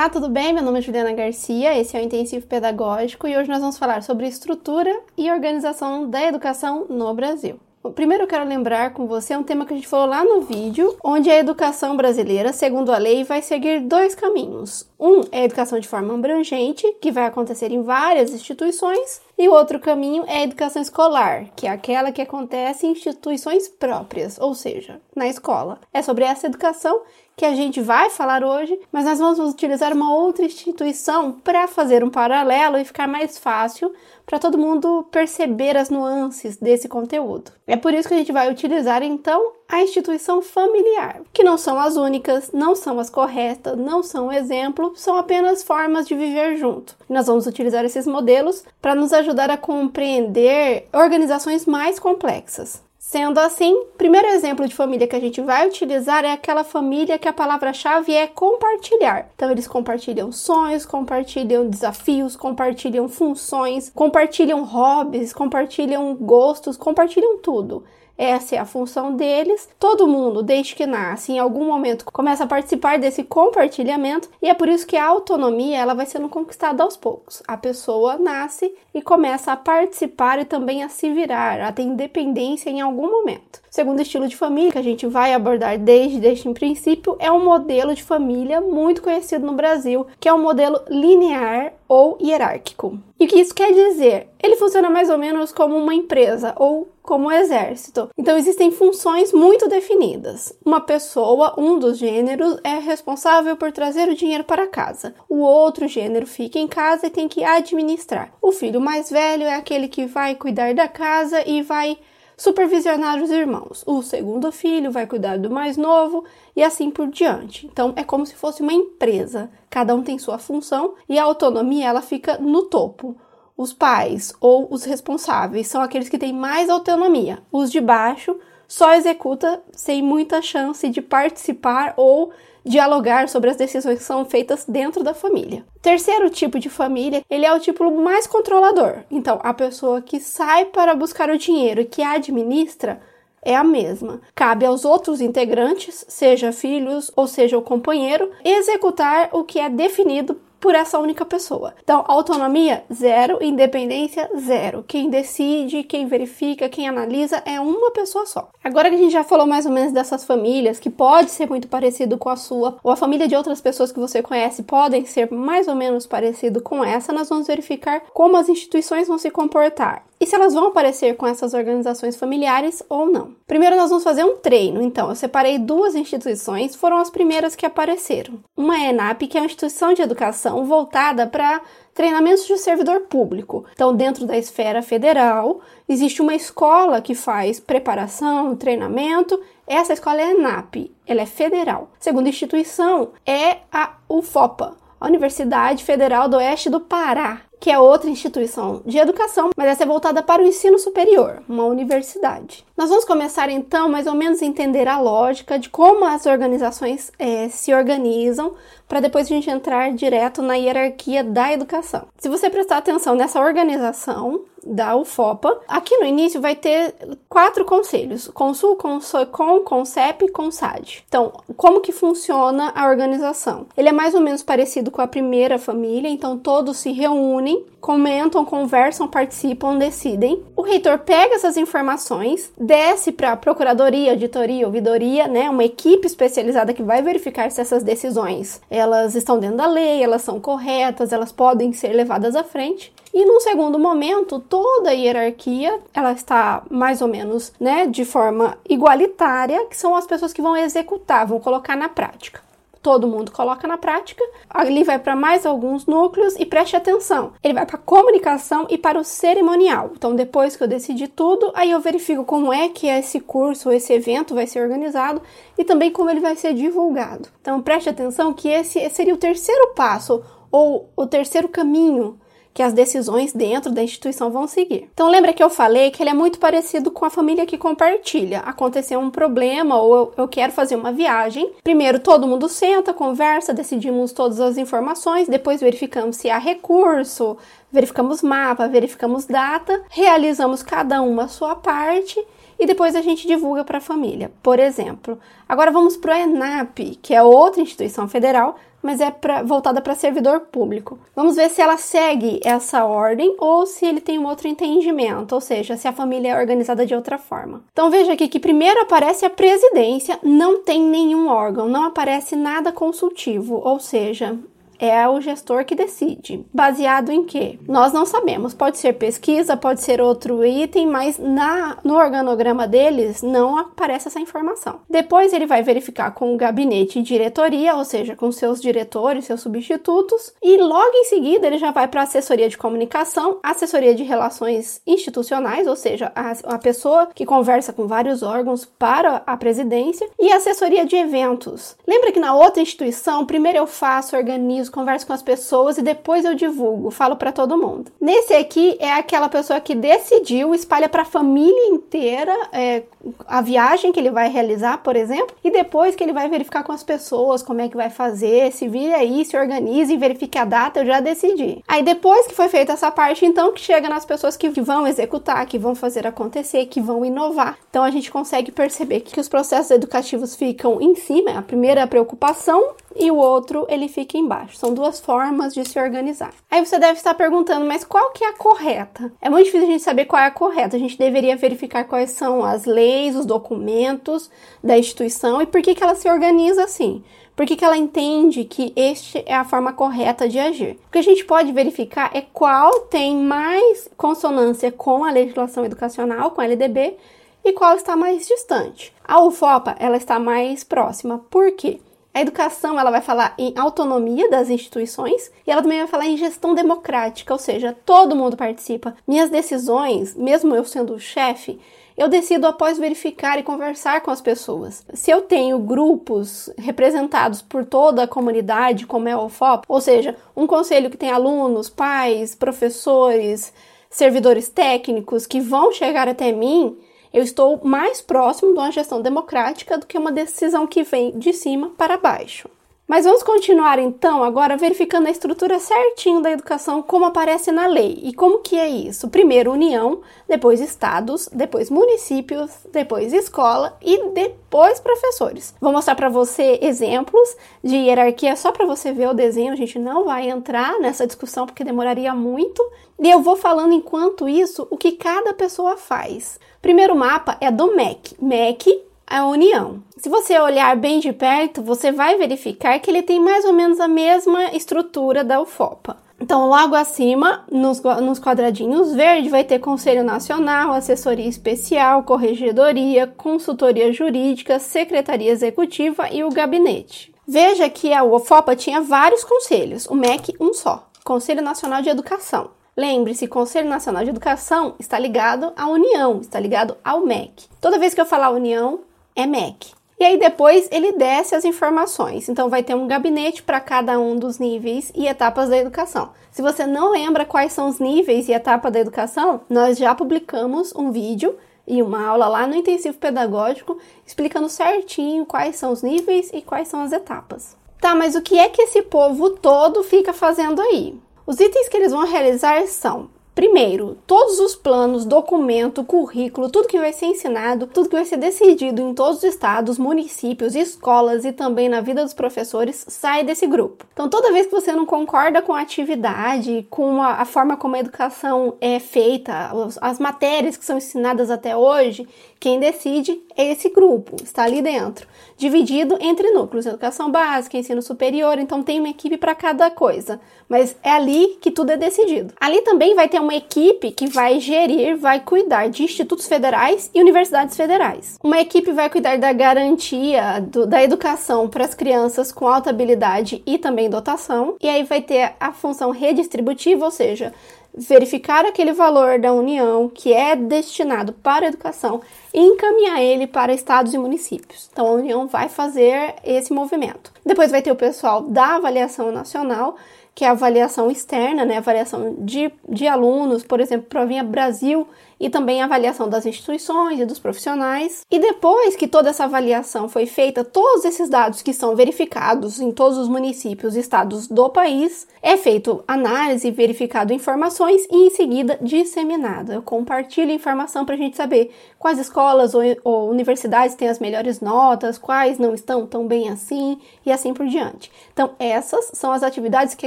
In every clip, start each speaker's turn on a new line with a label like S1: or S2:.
S1: Olá, tudo bem? Meu nome é Juliana Garcia, esse é o Intensivo Pedagógico e hoje nós vamos falar sobre estrutura e organização da educação no Brasil. Primeiro eu quero lembrar com você um tema que a gente falou lá no vídeo, onde a educação brasileira, segundo a lei, vai seguir dois caminhos. Um é a educação de forma abrangente, que vai acontecer em várias instituições, e o outro caminho é a educação escolar, que é aquela que acontece em instituições próprias, ou seja, na escola. É sobre essa educação que a gente vai falar hoje, mas nós vamos utilizar uma outra instituição para fazer um paralelo e ficar mais fácil para todo mundo perceber as nuances desse conteúdo. É por isso que a gente vai utilizar então a instituição familiar, que não são as únicas, não são as corretas, não são exemplo, são apenas formas de viver junto. Nós vamos utilizar esses modelos para nos ajudar a compreender organizações mais complexas. Sendo assim, primeiro exemplo de família que a gente vai utilizar é aquela família que a palavra-chave é compartilhar. Então, eles compartilham sonhos, compartilham desafios, compartilham funções, compartilham hobbies, compartilham gostos, compartilham tudo. Essa é a função deles. Todo mundo, desde que nasce, em algum momento começa a participar desse compartilhamento e é por isso que a autonomia ela vai sendo conquistada aos poucos. A pessoa nasce e começa a participar e também a se virar, a ter independência em algum momento. O segundo estilo de família que a gente vai abordar desde este princípio é um modelo de família muito conhecido no Brasil, que é um modelo linear ou hierárquico. E o que isso quer dizer? Ele funciona mais ou menos como uma empresa ou como o exército. Então existem funções muito definidas. Uma pessoa, um dos gêneros, é responsável por trazer o dinheiro para casa. O outro gênero fica em casa e tem que administrar. O filho mais velho é aquele que vai cuidar da casa e vai supervisionar os irmãos. O segundo filho vai cuidar do mais novo e assim por diante. Então é como se fosse uma empresa. Cada um tem sua função e a autonomia ela fica no topo. Os pais ou os responsáveis são aqueles que têm mais autonomia. Os de baixo só executa sem muita chance de participar ou dialogar sobre as decisões que são feitas dentro da família. Terceiro tipo de família, ele é o tipo mais controlador. Então, a pessoa que sai para buscar o dinheiro e que administra é a mesma. Cabe aos outros integrantes, seja filhos ou seja o companheiro, executar o que é definido por essa única pessoa. Então, autonomia zero, independência zero. Quem decide, quem verifica, quem analisa é uma pessoa só. Agora que a gente já falou mais ou menos dessas famílias, que pode ser muito parecido com a sua, ou a família de outras pessoas que você conhece podem ser mais ou menos parecido com essa, nós vamos verificar como as instituições vão se comportar e se elas vão aparecer com essas organizações familiares ou não. Primeiro nós vamos fazer um treino, então eu separei duas instituições, foram as primeiras que apareceram. Uma é a ENAP, que é uma instituição de educação voltada para treinamentos de servidor público. Então, dentro da esfera federal, existe uma escola que faz preparação, treinamento. Essa escola é a ENAP, ela é federal. Segunda instituição é a UFOPA, a Universidade Federal do Oeste do Pará que é outra instituição de educação, mas essa é voltada para o ensino superior, uma universidade. Nós vamos começar então mais ou menos a entender a lógica de como as organizações é, se organizam, para depois a gente entrar direto na hierarquia da educação. Se você prestar atenção nessa organização, da UFOPA. Aqui no início vai ter quatro conselhos: Consul, Consocom, Concep e Consad. Então, como que funciona a organização? Ele é mais ou menos parecido com a primeira família, então todos se reúnem, comentam, conversam, participam, decidem. O reitor pega essas informações, desce para a procuradoria, auditoria, ouvidoria, né, uma equipe especializada que vai verificar se essas decisões elas estão dentro da lei, elas são corretas, elas podem ser levadas à frente. E num segundo momento, toda a hierarquia, ela está mais ou menos, né, de forma igualitária, que são as pessoas que vão executar, vão colocar na prática. Todo mundo coloca na prática, ali vai para mais alguns núcleos e preste atenção. Ele vai para comunicação e para o cerimonial. Então, depois que eu decidi tudo, aí eu verifico como é que esse curso, esse evento vai ser organizado e também como ele vai ser divulgado. Então, preste atenção que esse seria o terceiro passo ou o terceiro caminho que as decisões dentro da instituição vão seguir. Então lembra que eu falei que ele é muito parecido com a família que compartilha. Aconteceu um problema ou eu, quero fazer uma viagem. Primeiro todo mundo senta, conversa, decidimos todas as informações, depois verificamos se há recurso, verificamos mapa, verificamos data, realizamos cada uma a sua parte e depois a gente divulga para a família, por exemplo. Agora vamos para o ENAP, que é outra instituição federal, mas é pra, voltada para servidor público. Vamos ver se ela segue essa ordem ou se ele tem um outro entendimento, ou seja, se a família é organizada de outra forma. Então veja aqui que primeiro aparece a presidência, não tem nenhum órgão, não aparece nada consultivo, ou seja, é o gestor que decide. Baseado em quê? Nós não sabemos. Pode ser pesquisa, pode ser outro item, mas na, no organograma deles não aparece essa informação. Depois ele vai verificar com o gabinete e diretoria, ou seja, com seus diretores, seus substitutos, e logo em seguida ele já vai para assessoria de comunicação, assessoria de relações institucionais, ou seja, a, a pessoa que conversa com vários órgãos para a presidência, e assessoria de eventos. Lembra que na outra instituição, primeiro eu faço, organizo, converso com as pessoas e depois eu divulgo, falo para todo mundo. Nesse aqui é aquela pessoa que decidiu, espalha para a família inteira é, a viagem que ele vai realizar, por exemplo, e depois que ele vai verificar com as pessoas como é que vai fazer, se vira aí, se organize e verifique a data, eu já decidi. Aí depois que foi feita essa parte, então que chega nas pessoas que vão executar, que vão fazer acontecer, que vão inovar. Então a gente consegue perceber que os processos educativos ficam em cima, a primeira preocupação e o outro ele fica embaixo. São duas formas de se organizar. Aí você deve estar perguntando, mas qual que é a correta? É muito difícil a gente saber qual é a correta. A gente deveria verificar quais são as leis, os documentos da instituição e por que, que ela se organiza assim. Por que, que ela entende que este é a forma correta de agir? O que a gente pode verificar é qual tem mais consonância com a legislação educacional, com a LDB, e qual está mais distante. A UFOPA, ela está mais próxima. Por quê? A educação ela vai falar em autonomia das instituições e ela também vai falar em gestão democrática, ou seja, todo mundo participa. Minhas decisões, mesmo eu sendo o chefe, eu decido após verificar e conversar com as pessoas. Se eu tenho grupos representados por toda a comunidade, como é o FOP, ou seja, um conselho que tem alunos, pais, professores, servidores técnicos que vão chegar até mim, eu estou mais próximo de uma gestão democrática do que uma decisão que vem de cima para baixo. Mas vamos continuar então agora verificando a estrutura certinho da educação como aparece na lei. E como que é isso? Primeiro União, depois estados, depois municípios, depois escola e depois professores. Vou mostrar para você exemplos de hierarquia só para você ver o desenho. A gente não vai entrar nessa discussão porque demoraria muito. E eu vou falando enquanto isso o que cada pessoa faz. Primeiro mapa é do MEC. MEC a união. Se você olhar bem de perto, você vai verificar que ele tem mais ou menos a mesma estrutura da UFOPA. Então, logo acima, nos, nos quadradinhos verde, vai ter Conselho Nacional, Assessoria Especial, Corregedoria, Consultoria Jurídica, Secretaria Executiva e o Gabinete. Veja que a UFOPA tinha vários conselhos, o MEC um só, Conselho Nacional de Educação. Lembre-se, Conselho Nacional de Educação está ligado à União, está ligado ao MEC. Toda vez que eu falar União, é MEC. E aí depois ele desce as informações. Então vai ter um gabinete para cada um dos níveis e etapas da educação. Se você não lembra quais são os níveis e etapas da educação, nós já publicamos um vídeo e uma aula lá no intensivo pedagógico explicando certinho quais são os níveis e quais são as etapas. Tá, mas o que é que esse povo todo fica fazendo aí? Os itens que eles vão realizar são Primeiro, todos os planos, documento, currículo, tudo que vai ser ensinado, tudo que vai ser decidido em todos os estados, municípios, escolas e também na vida dos professores sai desse grupo. Então, toda vez que você não concorda com a atividade, com a, a forma como a educação é feita, as matérias que são ensinadas até hoje, quem decide esse grupo, está ali dentro, dividido entre núcleos, educação básica, ensino superior, então tem uma equipe para cada coisa, mas é ali que tudo é decidido. Ali também vai ter uma uma equipe que vai gerir, vai cuidar de institutos federais e universidades federais. Uma equipe vai cuidar da garantia do, da educação para as crianças com alta habilidade e também dotação. E aí vai ter a função redistributiva, ou seja, verificar aquele valor da União que é destinado para a educação e encaminhar ele para estados e municípios. Então a União vai fazer esse movimento. Depois vai ter o pessoal da avaliação nacional que é a avaliação externa, né, avaliação de, de alunos, por exemplo, Provinha Brasil, e também a avaliação das instituições e dos profissionais. E depois que toda essa avaliação foi feita, todos esses dados que são verificados em todos os municípios e estados do país, é feito análise, verificado informações e em seguida disseminada. Eu compartilho informação para a gente saber quais escolas ou, ou, universidades têm as melhores notas, quais não estão tão bem assim e assim por diante. Então, essas são as atividades que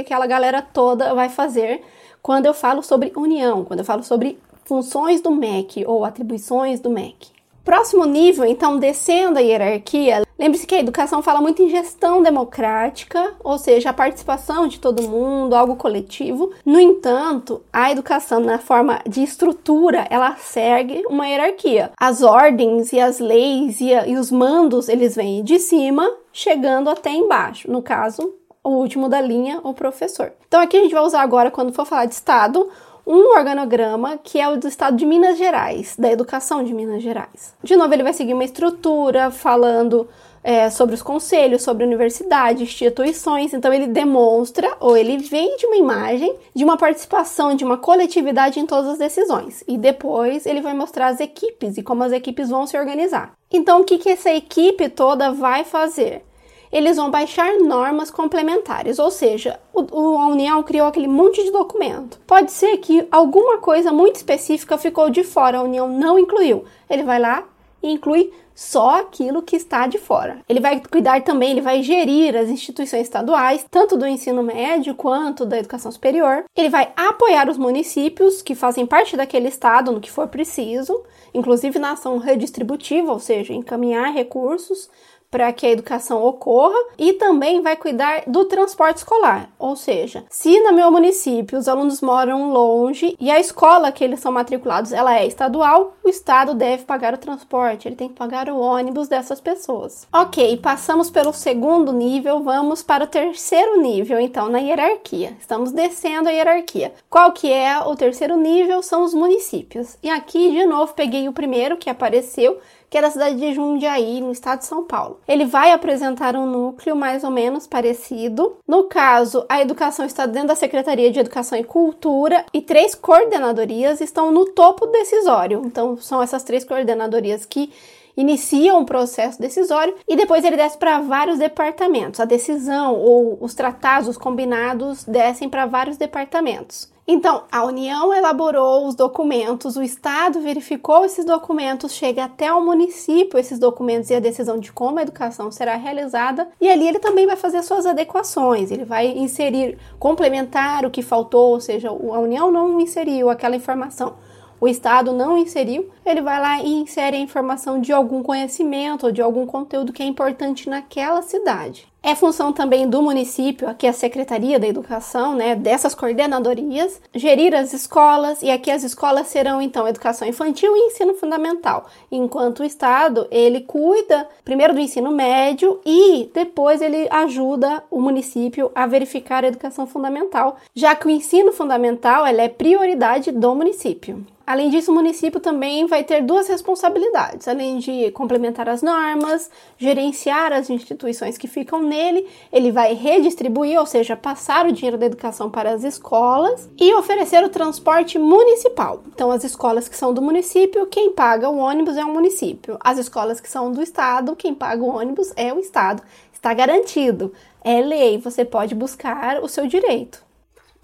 S1: aquela galera toda vai fazer quando eu falo sobre união, quando eu falo sobre funções do MEC ou atribuições do MEC. Próximo nível, então, descendo a hierarquia, lembre-se que a educação fala muito em gestão democrática, ou seja, a participação de todo mundo, algo coletivo. No entanto, a educação, na forma de estrutura, ela segue uma hierarquia. As ordens e as leis e, e os mandos, eles vêm de cima, chegando até embaixo. No caso, o último da linha, o professor. Então, aqui a gente vai usar agora, quando for falar de Estado, um organograma que é o do estado de Minas Gerais, da educação de Minas Gerais. De novo, ele vai seguir uma estrutura falando é, sobre os conselhos, sobre a universidade, instituições. Então, ele demonstra ou ele vende uma imagem de uma participação de uma coletividade em todas as decisões. E depois ele vai mostrar as equipes e como as equipes vão se organizar. Então, o que, que essa equipe toda vai fazer? Eles vão baixar normas complementares, ou seja, o, a União criou aquele monte de documento. Pode ser que alguma coisa muito específica ficou de fora, a União não incluiu. Ele vai lá e inclui só aquilo que está de fora. Ele vai cuidar também, ele vai gerir as instituições estaduais, tanto do ensino médio quanto da educação superior. Ele vai apoiar os municípios que fazem parte daquele estado no que for preciso, inclusive na ação redistributiva, ou seja, encaminhar recursos para que a educação ocorra e também vai cuidar do transporte escolar. Ou seja, se no meu município os alunos moram longe e a escola que eles são matriculados ela é estadual, o estado deve pagar o transporte, ele tem que pagar o ônibus dessas pessoas. Ok, passamos pelo segundo nível, vamos para o terceiro nível, então na hierarquia. Estamos descendo a hierarquia. Qual que é o terceiro nível? São os municípios. E aqui de novo peguei o primeiro que apareceu, que é da cidade de Jundiaí, no estado de São Paulo. Ele vai apresentar um núcleo mais ou menos parecido. No caso, a educação está dentro da Secretaria de Educação e Cultura e três coordenadorias estão no topo decisório. Então, são essas três coordenadorias que iniciam o processo decisório e depois ele desce para vários departamentos. A decisão ou os tratados, os combinados descem para vários departamentos. Então, a União elaborou os documentos, o Estado verificou esses documentos, chega até o município esses documentos e a decisão de como a educação será realizada, e ali ele também vai fazer suas adequações, ele vai inserir, complementar o que faltou, ou seja, a União não inseriu aquela informação o Estado não inseriu, ele vai lá e insere a informação de algum conhecimento ou de algum conteúdo que é importante naquela cidade. É função também do município, aqui a Secretaria da Educação, né, dessas coordenadorias, gerir as escolas, e aqui as escolas serão então educação infantil e ensino fundamental, enquanto o Estado, ele cuida primeiro do ensino médio e depois ele ajuda o município a verificar a educação fundamental, já que o ensino fundamental é prioridade do município. Além disso, o município também vai ter duas responsabilidades, além de complementar as normas, gerenciar as instituições que ficam nele, ele vai redistribuir, ou seja, passar o dinheiro da educação para as escolas e oferecer o transporte municipal. Então, as escolas que são do município, quem paga o ônibus é o município. As escolas que são do estado, quem paga o ônibus é o estado. Está garantido. É lei, você pode buscar o seu direito.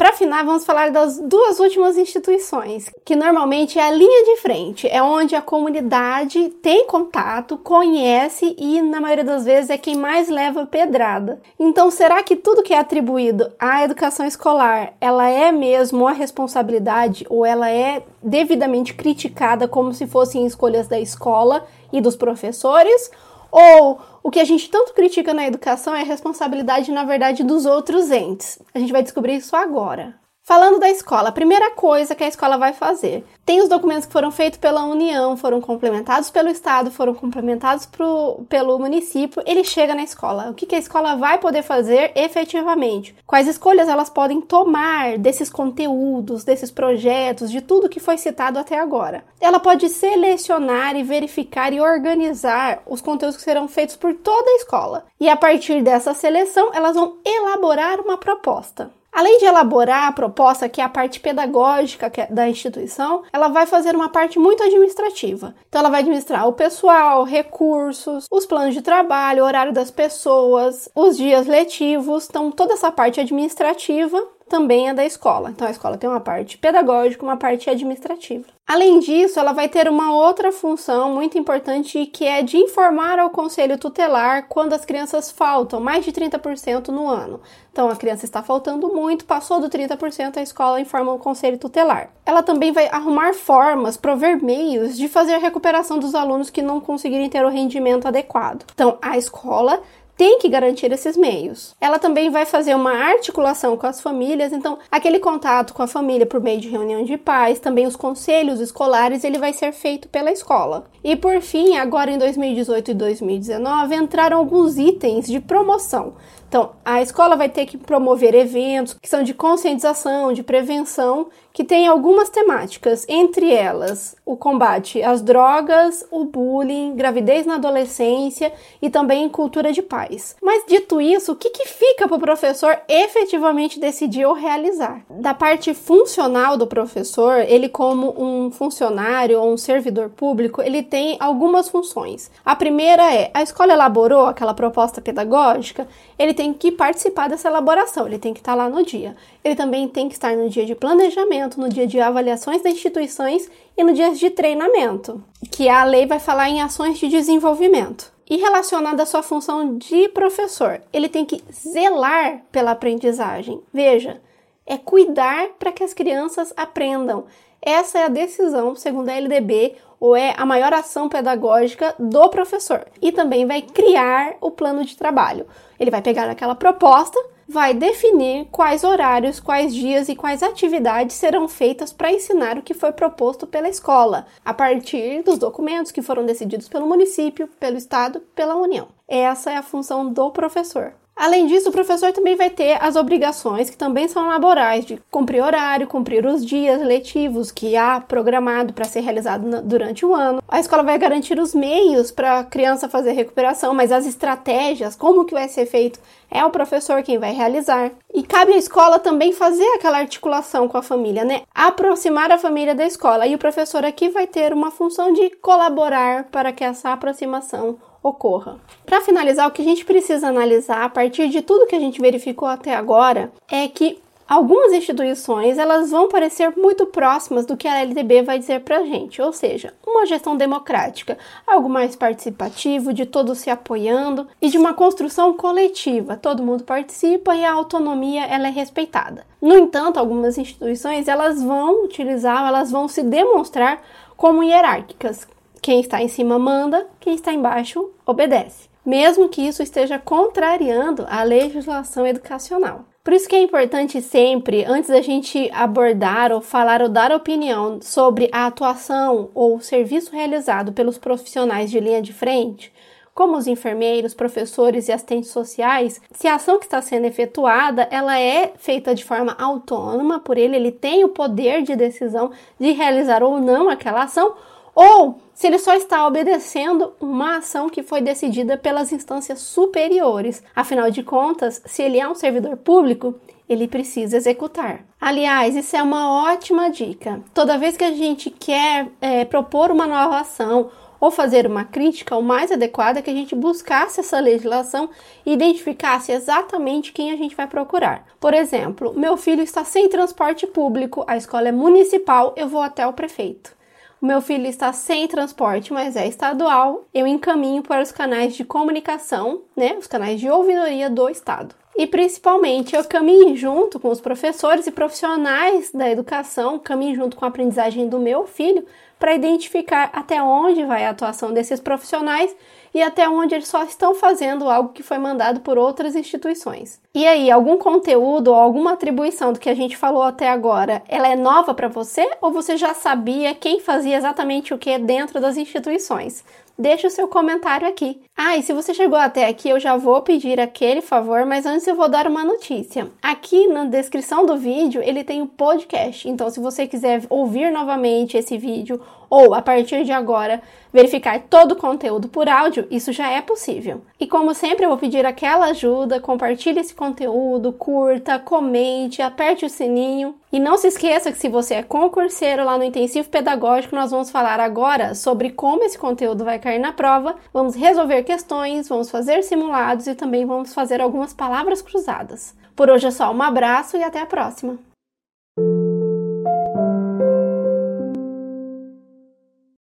S1: Para afinar, vamos falar das duas últimas instituições, que normalmente é a linha de frente, é onde a comunidade tem contato, conhece e, na maioria das vezes, é quem mais leva pedrada. Então, será que tudo que é atribuído à educação escolar, ela é mesmo a responsabilidade ou ela é devidamente criticada como se fossem escolhas da escola e dos professores? Ou o que a gente tanto critica na educação é a responsabilidade, na verdade, dos outros entes. A gente vai descobrir isso agora. Falando da escola, a primeira coisa que a escola vai fazer: tem os documentos que foram feitos pela União, foram complementados pelo Estado, foram complementados pro, pelo município, ele chega na escola. O que, que a escola vai poder fazer efetivamente? Quais escolhas elas podem tomar desses conteúdos, desses projetos, de tudo que foi citado até agora? Ela pode selecionar e verificar e organizar os conteúdos que serão feitos por toda a escola. E a partir dessa seleção, elas vão elaborar uma proposta. Além de elaborar a proposta, que é a parte pedagógica é da instituição, ela vai fazer uma parte muito administrativa. Então, ela vai administrar o pessoal, recursos, os planos de trabalho, o horário das pessoas, os dias letivos. Então, toda essa parte administrativa também é da escola. Então a escola tem uma parte pedagógica, uma parte administrativa. Além disso, ela vai ter uma outra função muito importante que é de informar ao conselho tutelar quando as crianças faltam, mais de 30% no ano. Então a criança está faltando muito, passou do 30%, a escola informa o conselho tutelar. Ela também vai arrumar formas, prover meios de fazer a recuperação dos alunos que não conseguirem ter o rendimento adequado. Então a escola tem que garantir esses meios. Ela também vai fazer uma articulação com as famílias, então aquele contato com a família por meio de reunião de pais, também os conselhos escolares, ele vai ser feito pela escola. E por fim, agora em 2018 e 2019, entraram alguns itens de promoção. Então, a escola vai ter que promover eventos que são de conscientização, de prevenção, que tem algumas temáticas, entre elas o combate às drogas, o bullying, gravidez na adolescência e também cultura de paz. Mas dito isso, o que, que fica para o professor efetivamente decidir ou realizar? Da parte funcional do professor, ele como um funcionário ou um servidor público, ele tem algumas funções. A primeira é, a escola elaborou aquela proposta pedagógica, ele tem que participar dessa elaboração, ele tem que estar lá no dia. Ele também tem que estar no dia de planejamento, no dia de avaliações das instituições e no dia de treinamento, que a lei vai falar em ações de desenvolvimento. E relacionada à sua função de professor, ele tem que zelar pela aprendizagem. Veja, é cuidar para que as crianças aprendam. Essa é a decisão, segundo a LDB, ou é a maior ação pedagógica do professor. E também vai criar o plano de trabalho. Ele vai pegar aquela proposta, vai definir quais horários, quais dias e quais atividades serão feitas para ensinar o que foi proposto pela escola, a partir dos documentos que foram decididos pelo município, pelo estado, pela União. Essa é a função do professor. Além disso, o professor também vai ter as obrigações que também são laborais, de cumprir horário, cumprir os dias letivos que há programado para ser realizado durante o ano. A escola vai garantir os meios para a criança fazer recuperação, mas as estratégias, como que vai ser feito, é o professor quem vai realizar. E cabe à escola também fazer aquela articulação com a família, né? Aproximar a família da escola. E o professor aqui vai ter uma função de colaborar para que essa aproximação ocorra. Para finalizar, o que a gente precisa analisar a partir de tudo que a gente verificou até agora é que algumas instituições elas vão parecer muito próximas do que a LDB vai dizer para a gente, ou seja, uma gestão democrática, algo mais participativo, de todos se apoiando e de uma construção coletiva, todo mundo participa e a autonomia ela é respeitada. No entanto, algumas instituições elas vão utilizar, elas vão se demonstrar como hierárquicas, quem está em cima manda, quem está embaixo obedece, mesmo que isso esteja contrariando a legislação educacional. Por isso que é importante sempre, antes da gente abordar ou falar ou dar opinião sobre a atuação ou serviço realizado pelos profissionais de linha de frente, como os enfermeiros, professores e assistentes sociais, se a ação que está sendo efetuada, ela é feita de forma autônoma por ele, ele tem o poder de decisão de realizar ou não aquela ação, ou se ele só está obedecendo uma ação que foi decidida pelas instâncias superiores. Afinal de contas, se ele é um servidor público, ele precisa executar. Aliás, isso é uma ótima dica. Toda vez que a gente quer é, propor uma nova ação ou fazer uma crítica, o mais adequado é que a gente buscasse essa legislação e identificasse exatamente quem a gente vai procurar. Por exemplo, meu filho está sem transporte público, a escola é municipal, eu vou até o prefeito o meu filho está sem transporte, mas é estadual, eu encaminho para os canais de comunicação, né, os canais de ouvidoria do estado. E principalmente eu caminho junto com os professores e profissionais da educação, caminho junto com a aprendizagem do meu filho para identificar até onde vai a atuação desses profissionais e até onde eles só estão fazendo algo que foi mandado por outras instituições. E aí, algum conteúdo ou alguma atribuição do que a gente falou até agora, ela é nova para você ou você já sabia quem fazia exatamente o que dentro das instituições? Deixe o seu comentário aqui. Ah, e se você chegou até aqui, eu já vou pedir aquele favor, mas antes eu vou dar uma notícia. Aqui na descrição do vídeo, ele tem o um podcast. Então, se você quiser ouvir novamente esse vídeo ou a partir de agora verificar todo o conteúdo por áudio, isso já é possível. E como sempre, eu vou pedir aquela ajuda, compartilhe esse conteúdo, curta, comente, aperte o sininho. E não se esqueça que se você é concurseiro lá no intensivo pedagógico, nós vamos falar agora sobre como esse conteúdo vai cair na prova. Vamos resolver questões, vamos fazer simulados e também vamos fazer algumas palavras cruzadas. Por hoje é só, um abraço e até a próxima!